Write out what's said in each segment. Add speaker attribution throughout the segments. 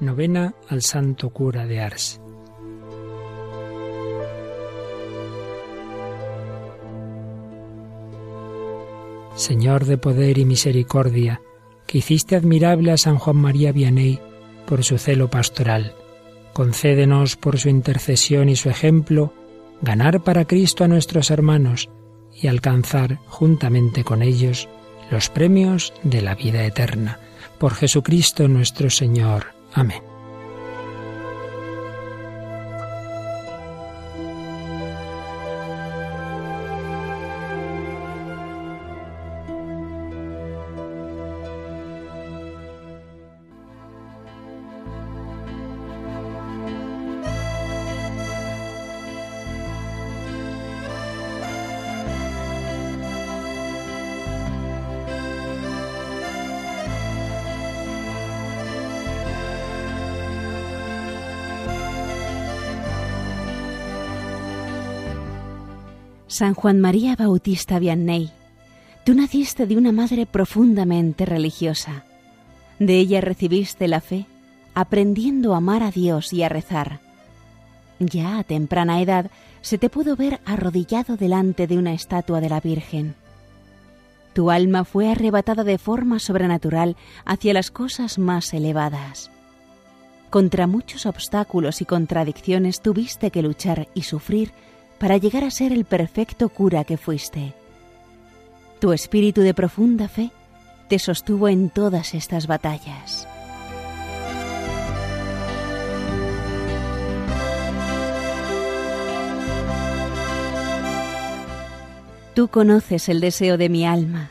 Speaker 1: Novena al Santo Cura de Ars. Señor de poder y misericordia, que hiciste admirable a San Juan María Vianney por su celo pastoral, concédenos por su intercesión y su ejemplo ganar para Cristo a nuestros hermanos y alcanzar juntamente con ellos los premios de la vida eterna. Por Jesucristo nuestro Señor. Amén.
Speaker 2: San Juan María Bautista Vianney, tú naciste de una madre profundamente religiosa. De ella recibiste la fe, aprendiendo a amar a Dios y a rezar. Ya a temprana edad se te pudo ver arrodillado delante de una estatua de la Virgen. Tu alma fue arrebatada de forma sobrenatural hacia las cosas más elevadas. Contra muchos obstáculos y contradicciones tuviste que luchar y sufrir para llegar a ser el perfecto cura que fuiste. Tu espíritu de profunda fe te sostuvo en todas estas batallas. Tú conoces el deseo de mi alma.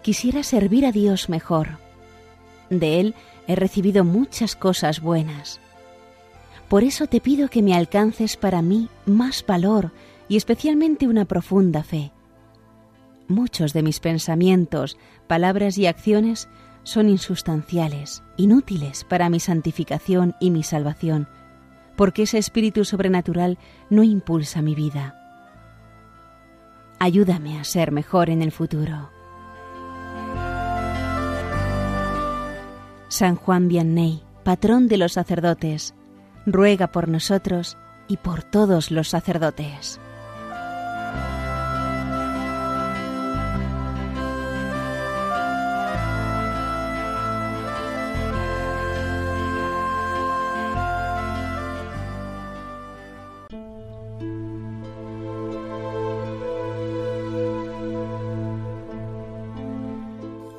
Speaker 2: Quisiera servir a Dios mejor. De Él he recibido muchas cosas buenas. Por eso te pido que me alcances para mí más valor y especialmente una profunda fe. Muchos de mis pensamientos, palabras y acciones son insustanciales, inútiles para mi santificación y mi salvación, porque ese espíritu sobrenatural no impulsa mi vida. Ayúdame a ser mejor en el futuro. San Juan Vianney, patrón de los sacerdotes, ruega por nosotros y por todos los sacerdotes.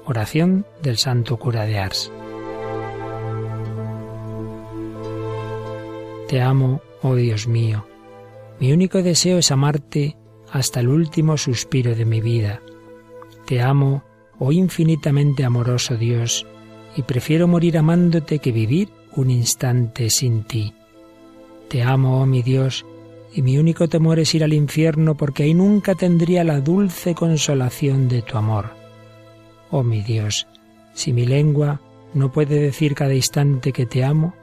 Speaker 1: Oración del Santo Cura de Ars. Te amo, oh Dios mío. Mi único deseo es amarte hasta el último suspiro de mi vida. Te amo, oh infinitamente amoroso Dios, y prefiero morir amándote que vivir un instante sin ti. Te amo, oh mi Dios, y mi único temor es ir al infierno porque ahí nunca tendría la dulce consolación de tu amor. Oh mi Dios, si mi lengua no puede decir cada instante que te amo,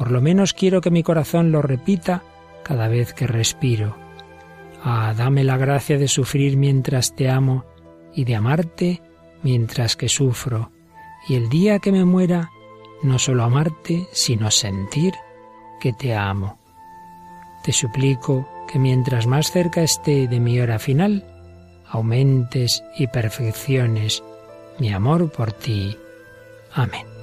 Speaker 1: por lo menos quiero que mi corazón lo repita cada vez que respiro. Ah, dame la gracia de sufrir mientras te amo y de amarte mientras que sufro. Y el día que me muera, no solo amarte, sino sentir que te amo. Te suplico que mientras más cerca esté de mi hora final, aumentes y perfecciones mi amor por ti. Amén.